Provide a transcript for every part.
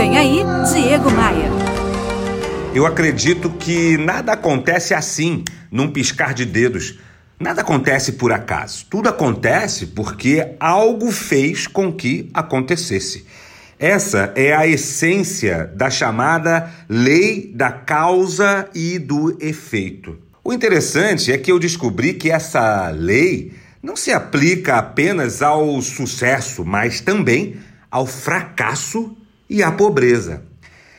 Vem aí, Diego Maia. Eu acredito que nada acontece assim, num piscar de dedos. Nada acontece por acaso. Tudo acontece porque algo fez com que acontecesse. Essa é a essência da chamada lei da causa e do efeito. O interessante é que eu descobri que essa lei não se aplica apenas ao sucesso, mas também ao fracasso e à pobreza.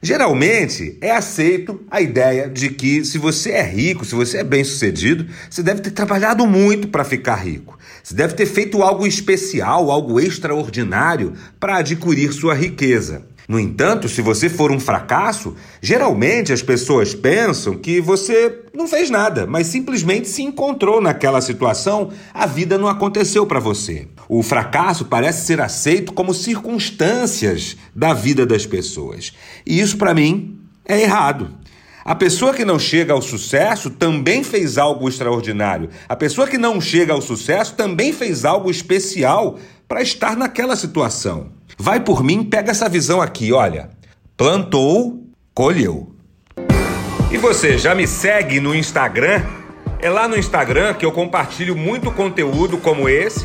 Geralmente é aceito a ideia de que se você é rico, se você é bem-sucedido, você deve ter trabalhado muito para ficar rico. Você deve ter feito algo especial, algo extraordinário para adquirir sua riqueza. No entanto, se você for um fracasso, geralmente as pessoas pensam que você não fez nada, mas simplesmente se encontrou naquela situação, a vida não aconteceu para você. O fracasso parece ser aceito como circunstâncias da vida das pessoas. E isso para mim é errado. A pessoa que não chega ao sucesso também fez algo extraordinário. A pessoa que não chega ao sucesso também fez algo especial para estar naquela situação. Vai por mim, pega essa visão aqui, olha. Plantou, colheu. E você já me segue no Instagram? É lá no Instagram que eu compartilho muito conteúdo como esse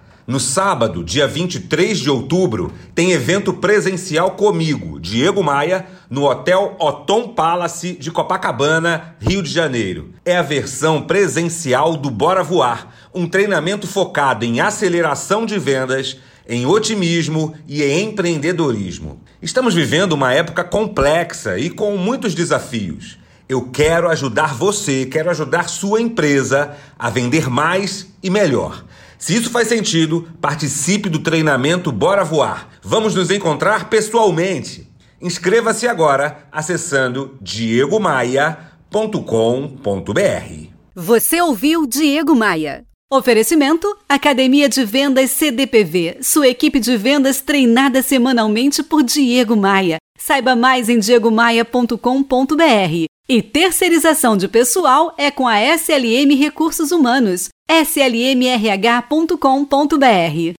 No sábado, dia 23 de outubro, tem evento presencial comigo, Diego Maia, no Hotel Otom Palace de Copacabana, Rio de Janeiro. É a versão presencial do Bora Voar, um treinamento focado em aceleração de vendas, em otimismo e em empreendedorismo. Estamos vivendo uma época complexa e com muitos desafios. Eu quero ajudar você, quero ajudar sua empresa a vender mais e melhor. Se isso faz sentido, participe do treinamento Bora Voar. Vamos nos encontrar pessoalmente. Inscreva-se agora acessando diegomaia.com.br. Você ouviu Diego Maia. Oferecimento: Academia de Vendas CDPV, sua equipe de vendas treinada semanalmente por Diego Maia. Saiba mais em diegomaia.com.br. E terceirização de pessoal é com a SLM Recursos Humanos, slmrh.com.br.